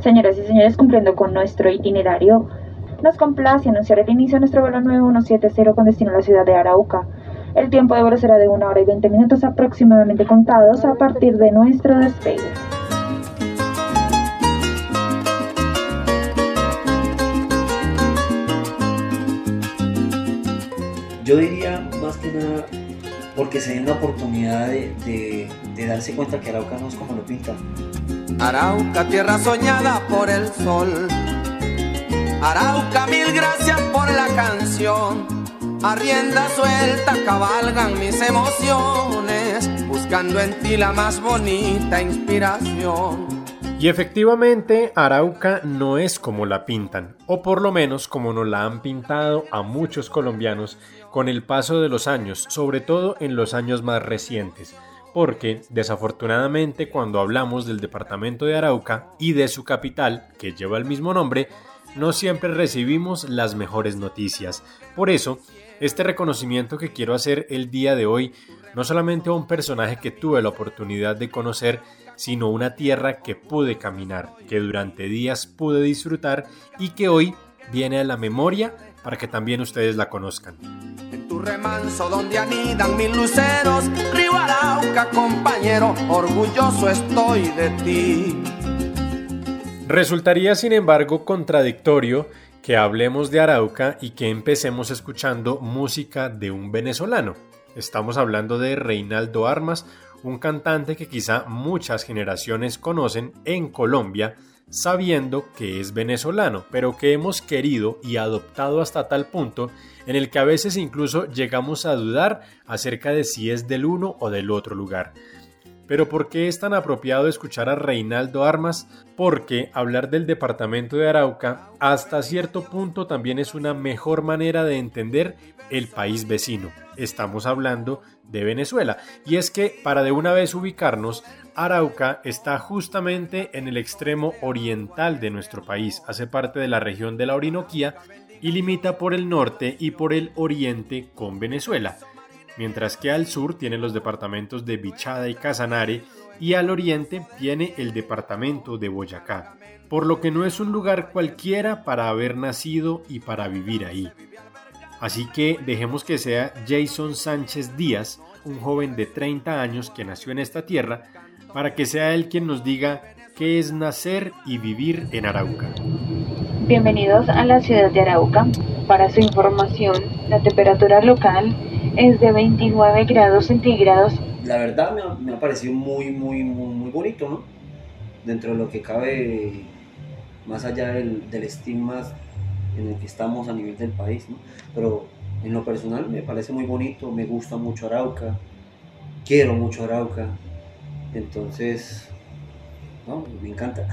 Señoras y señores, cumpliendo con nuestro itinerario, nos complace anunciar el inicio de nuestro vuelo 9170 con destino a la ciudad de Arauca. El tiempo de vuelo será de 1 hora y 20 minutos aproximadamente contados a partir de nuestro despegue. Yo diría más que nada porque se den la oportunidad de, darse cuenta que Arauca no es como lo pintan. Arauca, tierra soñada por el sol. Arauca, mil gracias por la canción. A rienda suelta cabalgan mis emociones, buscando en ti la más bonita inspiración. Y efectivamente, Arauca no es como la pintan, o por lo menos como nos la han pintado a muchos colombianos con el paso de los años, sobre todo en los años más recientes, porque desafortunadamente cuando hablamos del departamento de Arauca y de su capital, que lleva el mismo nombre, no siempre recibimos las mejores noticias. Por eso, este reconocimiento que quiero hacer el día de hoy, no solamente a un personaje que tuve la oportunidad de conocer, sino una tierra que pude caminar, que durante días pude disfrutar y que hoy viene a la memoria para que también ustedes la conozcan. Resultaría, sin embargo, contradictorio que hablemos de Arauca y que empecemos escuchando música de un venezolano. Estamos hablando de Reinaldo Armas, un cantante que quizá muchas generaciones conocen en Colombia, sabiendo que es venezolano, pero que hemos querido y adoptado hasta tal punto en el que a veces incluso llegamos a dudar acerca de si es del uno o del otro lugar. Pero ¿por qué es tan apropiado escuchar a Reinaldo Armas? Porque hablar del departamento de Arauca hasta cierto punto también es una mejor manera de entender el país vecino. Estamos hablando de Venezuela. Y es que, para de una vez ubicarnos, Arauca está justamente en el extremo oriental de nuestro país, hace parte de la región de la Orinoquía y limita por el norte y por el oriente con Venezuela mientras que al sur tiene los departamentos de Bichada y Casanare y al oriente tiene el departamento de Boyacá, por lo que no es un lugar cualquiera para haber nacido y para vivir ahí. Así que dejemos que sea Jason Sánchez Díaz, un joven de 30 años que nació en esta tierra, para que sea él quien nos diga qué es nacer y vivir en Arauca. Bienvenidos a la ciudad de Arauca. Para su información, la temperatura local es de 29 grados centígrados. La verdad me ha, parecido muy, muy, muy, bonito, ¿no? Dentro de lo que cabe, más allá del, del estigma en el que estamos a nivel del país, ¿no? Pero en lo personal me parece muy bonito, me gusta mucho Arauca, quiero mucho Arauca, entonces, no, me encanta.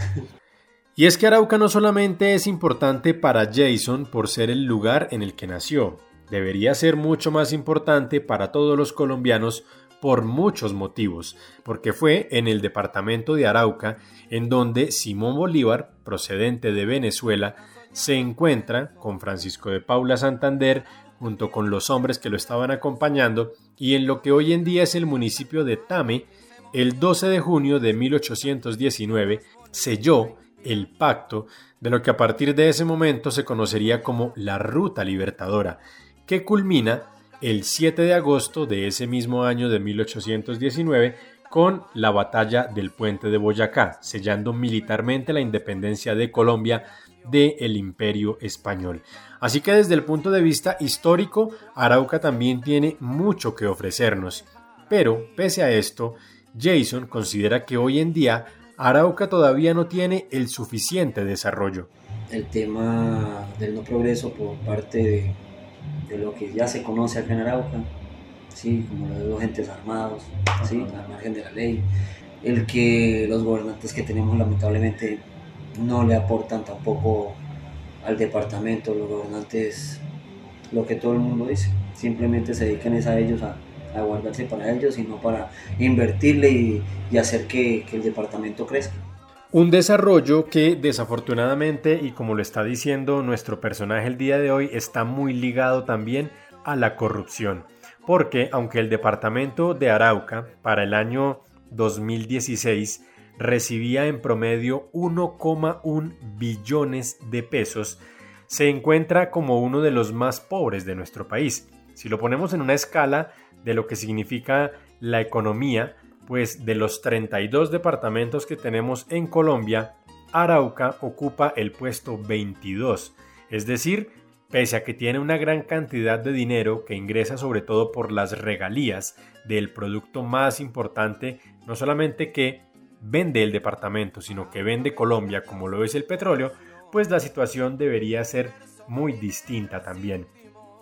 Y es que Arauca no solamente es importante para Jason por ser el lugar en el que nació, debería ser mucho más importante para todos los colombianos por muchos motivos, porque fue en el departamento de Arauca en donde Simón Bolívar, procedente de Venezuela, se encuentra con Francisco de Paula Santander junto con los hombres que lo estaban acompañando y en lo que hoy en día es el municipio de Tame, el 12 de junio de 1819 selló el pacto de lo que a partir de ese momento se conocería como la Ruta Libertadora, que culmina el 7 de agosto de ese mismo año de 1819 con la batalla del puente de Boyacá, sellando militarmente la independencia de Colombia del imperio español. Así que desde el punto de vista histórico, Arauca también tiene mucho que ofrecernos. Pero, pese a esto, Jason considera que hoy en día Arauca todavía no tiene el suficiente desarrollo. El tema del no progreso por parte de de lo que ya se conoce acá en Arauca, ¿sí? como los de los agentes armados, ¿sí? al margen de la ley, el que los gobernantes que tenemos lamentablemente no le aportan tampoco al departamento, los gobernantes, lo que todo el mundo dice, simplemente se dedican a ellos a, a guardarse para ellos y no para invertirle y, y hacer que, que el departamento crezca. Un desarrollo que desafortunadamente, y como lo está diciendo nuestro personaje el día de hoy, está muy ligado también a la corrupción. Porque aunque el departamento de Arauca para el año 2016 recibía en promedio 1,1 billones de pesos, se encuentra como uno de los más pobres de nuestro país. Si lo ponemos en una escala de lo que significa la economía, pues de los 32 departamentos que tenemos en Colombia, Arauca ocupa el puesto 22, es decir, pese a que tiene una gran cantidad de dinero que ingresa sobre todo por las regalías del producto más importante, no solamente que vende el departamento, sino que vende Colombia como lo es el petróleo, pues la situación debería ser muy distinta también.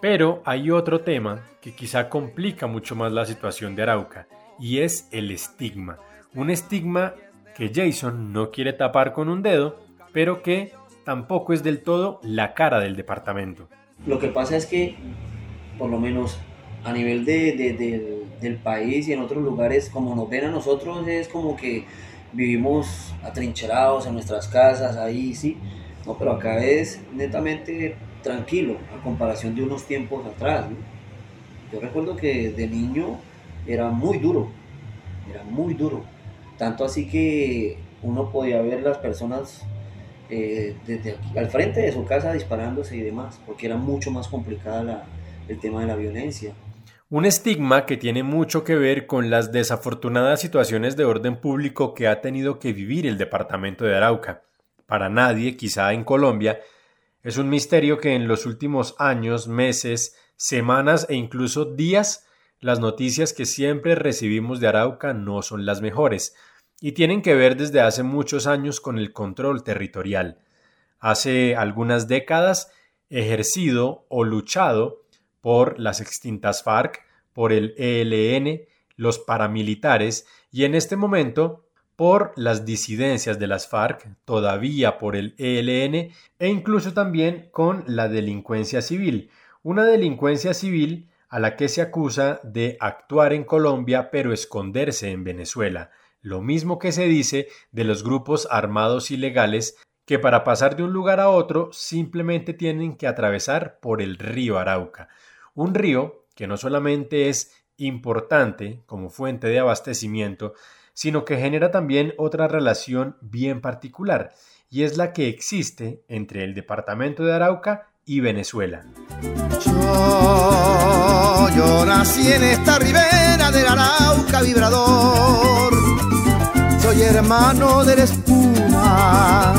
Pero hay otro tema que quizá complica mucho más la situación de Arauca, y es el estigma. Un estigma que Jason no quiere tapar con un dedo, pero que tampoco es del todo la cara del departamento. Lo que pasa es que, por lo menos a nivel de, del país y en otros lugares, como nos ven a nosotros, es como que vivimos atrincherados en nuestras casas, ahí sí. No, pero acá es netamente tranquilo a comparación de unos tiempos atrás. Yo recuerdo que de niño era muy duro, era muy duro. Tanto así que uno podía ver las personas eh, desde al frente de su casa disparándose y demás, porque era mucho más complicada el tema de la violencia. Un estigma que tiene mucho que ver con las desafortunadas situaciones de orden público que ha tenido que vivir el departamento de Arauca. Para nadie, quizá en Colombia, es un misterio que en los últimos años, meses, semanas e incluso días, las noticias que siempre recibimos de Arauca no son las mejores, y tienen que ver desde hace muchos años con el control territorial. Hace algunas décadas ejercido o luchado por las extintas FARC, por el ELN, los paramilitares y en este momento por las disidencias de las FARC, todavía por el ELN e incluso también con la delincuencia civil, una delincuencia civil a la que se acusa de actuar en Colombia pero esconderse en Venezuela. Lo mismo que se dice de los grupos armados ilegales que para pasar de un lugar a otro simplemente tienen que atravesar por el río Arauca, un río que no solamente es importante como fuente de abastecimiento, sino que genera también otra relación bien particular, y es la que existe entre el departamento de Arauca y Venezuela. Yo, yo nací en esta ribera del Arauca vibrador soy hermano de la espuma,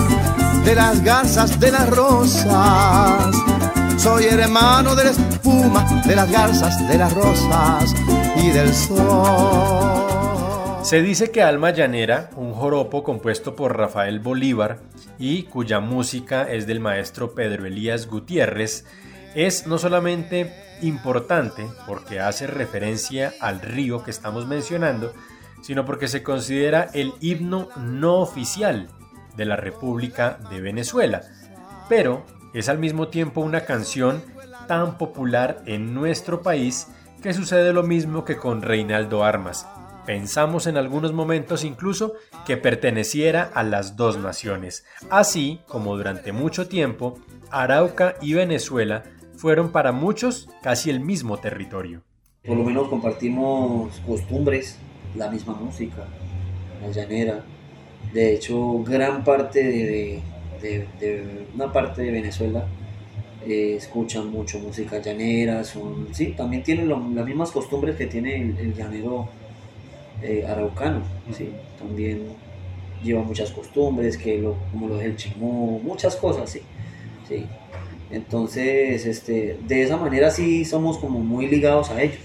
de las garzas, de las rosas. Soy hermano de la espuma, de las garzas, de las rosas y del sol. Se dice que Alma Llanera, un joropo compuesto por Rafael Bolívar y cuya música es del maestro Pedro Elías Gutiérrez, es no solamente importante porque hace referencia al río que estamos mencionando, sino porque se considera el himno no oficial de la República de Venezuela, pero es al mismo tiempo una canción tan popular en nuestro país que sucede lo mismo que con Reinaldo Armas. Pensamos en algunos momentos incluso que perteneciera a las dos naciones, así como durante mucho tiempo Arauca y Venezuela fueron para muchos casi el mismo territorio. Por lo menos compartimos costumbres, la misma música, la llanera. De hecho, gran parte de, de, una parte de Venezuela eh, escuchan mucho música llanera, son, sí, también tienen las mismas costumbres que tiene el, llanero eh, araucano, sí, también lleva muchas costumbres, que lo, como lo es el chimú, muchas cosas, sí, sí. Entonces, este, de esa manera sí somos como muy ligados a ellos.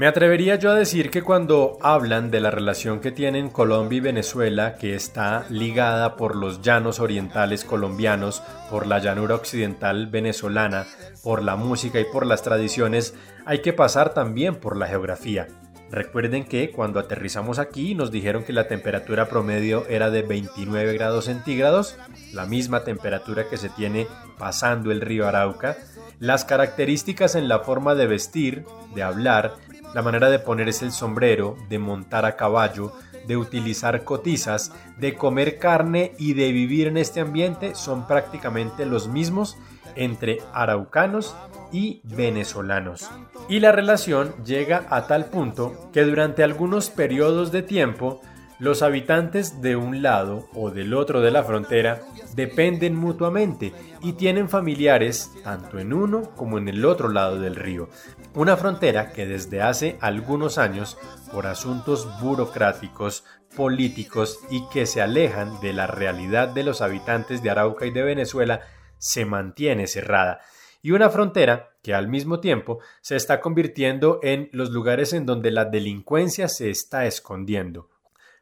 Me atrevería yo a decir que cuando hablan de la relación que tienen Colombia y Venezuela, que está ligada por los llanos orientales colombianos, por la llanura occidental venezolana, por la música y por las tradiciones, hay que pasar también por la geografía. Recuerden que cuando aterrizamos aquí nos dijeron que la temperatura promedio era de 29 grados centígrados, la misma temperatura que se tiene pasando el río Arauca. Las características en la forma de vestir, de hablar, la manera de ponerse el sombrero, de montar a caballo, de utilizar cotizas, de comer carne y de vivir en este ambiente son prácticamente los mismos entre araucanos y venezolanos. Y la relación llega a tal punto que durante algunos periodos de tiempo los habitantes de un lado o del otro de la frontera dependen mutuamente y tienen familiares tanto en uno como en el otro lado del río. Una frontera que desde hace algunos años, por asuntos burocráticos, políticos y que se alejan de la realidad de los habitantes de Arauca y de Venezuela, se mantiene cerrada. Y una frontera que al mismo tiempo se está convirtiendo en los lugares en donde la delincuencia se está escondiendo.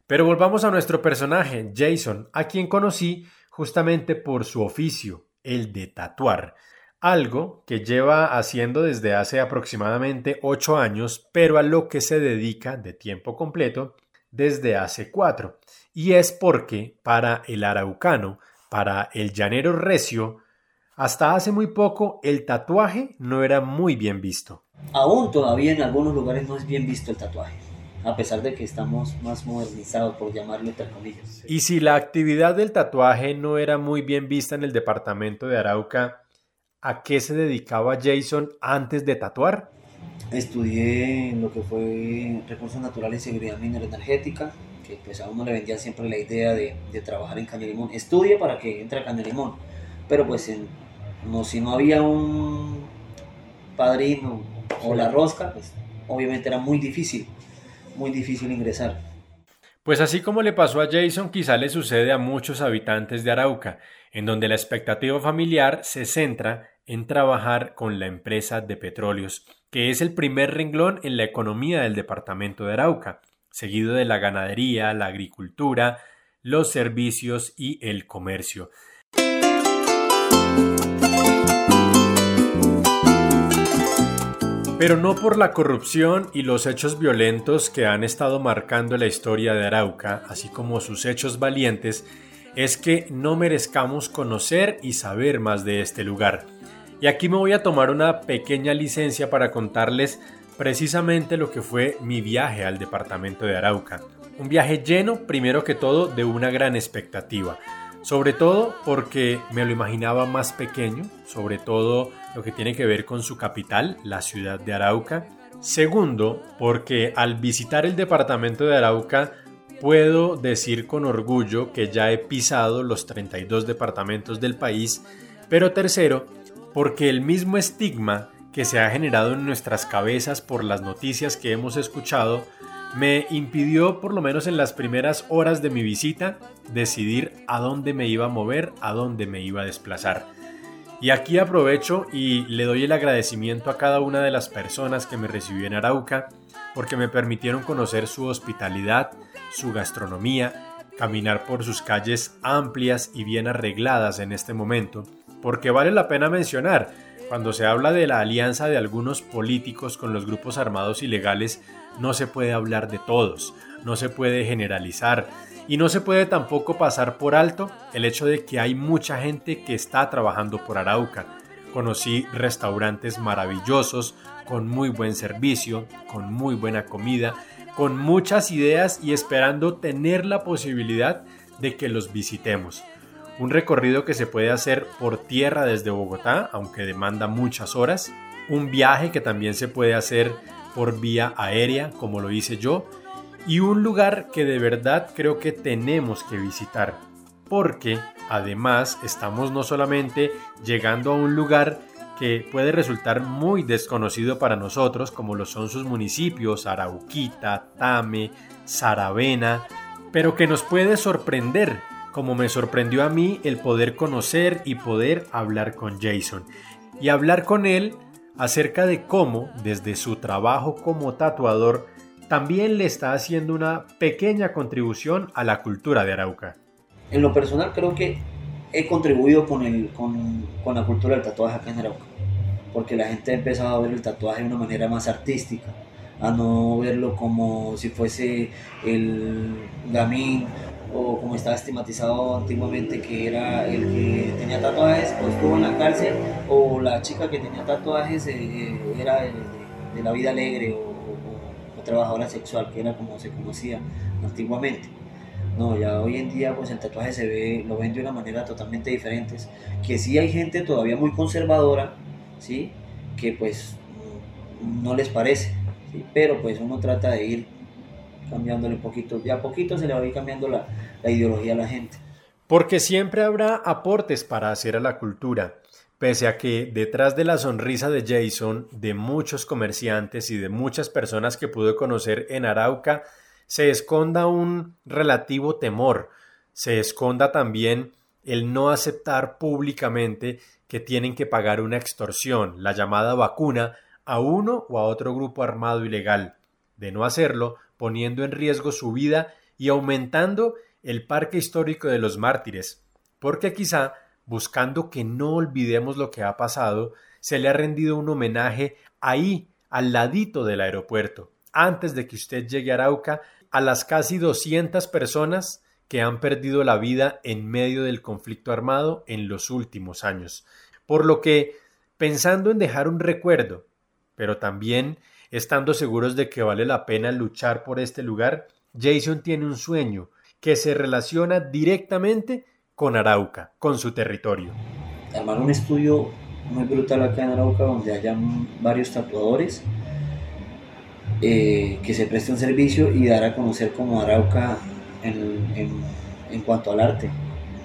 Pero volvamos a nuestro personaje, Jason, a quien conocí justamente por su oficio, el de tatuar, algo que lleva haciendo desde hace aproximadamente ocho años, pero a lo que se dedica de tiempo completo desde hace cuatro. Y es porque para el araucano, para el llanero recio, hasta hace muy poco el tatuaje no era muy bien visto. Aún todavía en algunos lugares no es bien visto el tatuaje a pesar de que estamos más modernizados, por llamarlo entre comillas. Y si la actividad del tatuaje no era muy bien vista en el departamento de Arauca, ¿a qué se dedicaba Jason antes de tatuar? Estudié lo que fue recursos naturales y seguridad minera energética, que pues a uno le vendía siempre la idea de, trabajar en caña limón. Estudie para que entre a caña limón, pero pues no, si no había un padrino o la rosca, pues obviamente era muy difícil muy difícil ingresar. Pues así como le pasó a Jason, quizá le sucede a muchos habitantes de Arauca, en donde la expectativa familiar se centra en trabajar con la empresa de petróleos, que es el primer renglón en la economía del departamento de Arauca, seguido de la ganadería, la agricultura, los servicios y el comercio. Pero no por la corrupción y los hechos violentos que han estado marcando la historia de Arauca, así como sus hechos valientes, es que no merezcamos conocer y saber más de este lugar. Y aquí me voy a tomar una pequeña licencia para contarles precisamente lo que fue mi viaje al departamento de Arauca. Un viaje lleno, primero que todo, de una gran expectativa. Sobre todo porque me lo imaginaba más pequeño, sobre todo lo que tiene que ver con su capital, la ciudad de Arauca. Segundo, porque al visitar el departamento de Arauca puedo decir con orgullo que ya he pisado los 32 departamentos del país. Pero tercero, porque el mismo estigma que se ha generado en nuestras cabezas por las noticias que hemos escuchado me impidió, por lo menos en las primeras horas de mi visita, decidir a dónde me iba a mover, a dónde me iba a desplazar. Y aquí aprovecho y le doy el agradecimiento a cada una de las personas que me recibió en Arauca porque me permitieron conocer su hospitalidad, su gastronomía, caminar por sus calles amplias y bien arregladas en este momento, porque vale la pena mencionar, cuando se habla de la alianza de algunos políticos con los grupos armados ilegales, no se puede hablar de todos, no se puede generalizar y no se puede tampoco pasar por alto el hecho de que hay mucha gente que está trabajando por Arauca. Conocí restaurantes maravillosos, con muy buen servicio, con muy buena comida, con muchas ideas y esperando tener la posibilidad de que los visitemos. Un recorrido que se puede hacer por tierra desde Bogotá, aunque demanda muchas horas. Un viaje que también se puede hacer por vía aérea, como lo hice yo, y un lugar que de verdad creo que tenemos que visitar, porque además estamos no solamente llegando a un lugar que puede resultar muy desconocido para nosotros, como lo son sus municipios, Arauquita, Tame, Saravena, pero que nos puede sorprender, como me sorprendió a mí el poder conocer y poder hablar con Jason. Y hablar con él acerca de cómo, desde su trabajo como tatuador, también le está haciendo una pequeña contribución a la cultura de Arauca. En lo personal creo que he contribuido con, el, con, con la cultura del tatuaje acá en Arauca, porque la gente ha empezado a ver el tatuaje de una manera más artística, a no verlo como si fuese el gamín o como estaba estigmatizado antiguamente que era el que tenía tatuajes o estuvo en la cárcel o la chica que tenía tatuajes eh, eh, era de, la vida alegre o, trabajadora sexual que era como se conocía antiguamente. No ya hoy en día pues el tatuaje se ve lo ven de una manera totalmente diferente. Que sí hay gente todavía muy conservadora sí que pues no les parece pero pues uno trata de ir cambiándole un poquito, de a poquito se le va a ir cambiando la, la ideología a la gente. Porque siempre habrá aportes para hacer a la cultura, pese a que detrás de la sonrisa de Jason, de muchos comerciantes y de muchas personas que pudo conocer en Arauca, se esconda un relativo temor, se esconda también el no aceptar públicamente que tienen que pagar una extorsión, la llamada vacuna, a uno o a otro grupo armado ilegal. De no hacerlo, poniendo en riesgo su vida y aumentando el parque histórico de los mártires, porque quizá, buscando que no olvidemos lo que ha pasado, se le ha rendido un homenaje ahí, al ladito del aeropuerto, antes de que usted llegue a Arauca, a las casi 200 personas que han perdido la vida en medio del conflicto armado en los últimos años. Por lo que, pensando en dejar un recuerdo, pero también estando seguros de que vale la pena luchar por este lugar, Jason tiene un sueño que se relaciona directamente con Arauca, con su territorio. Armar un estudio muy brutal acá en Arauca donde hayan varios tatuadores eh, que se presten servicio y dar a conocer como Arauca en, cuanto al arte,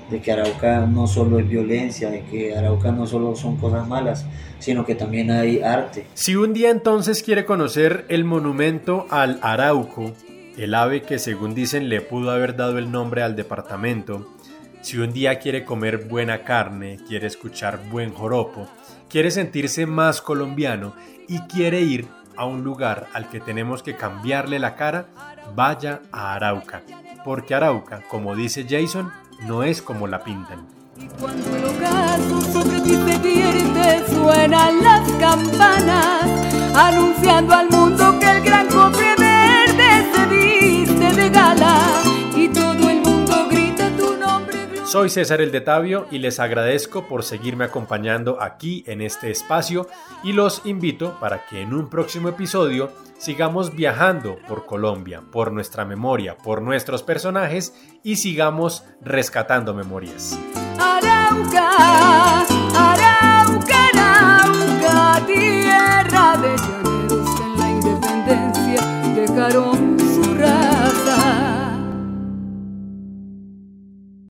de que Arauca no solo es violencia, de que Arauca no solo son cosas malas, sino que también hay arte. Si un día entonces quiere conocer el monumento al Arauco, el ave que según dicen le pudo haber dado el nombre al departamento, si un día quiere comer buena carne, quiere escuchar buen joropo, quiere sentirse más colombiano y quiere ir a un lugar al que tenemos que cambiarle la cara, vaya a Arauca porque Arauca, como dice Jason, no es como la pintan. Y cuando el ocaso sobre ti se vierte, suenan las campanas, anunciando al mundo que el gran de gala y todo el mundo grita tu nombre. Soy César el de Tabio y les agradezco por seguirme acompañando aquí en este espacio y los invito para que en un próximo episodio sigamos viajando por Colombia, por nuestra memoria, por nuestros personajes y sigamos rescatando memorias. Arauca, Arauca, Arauca, tierra de en la independencia dejaron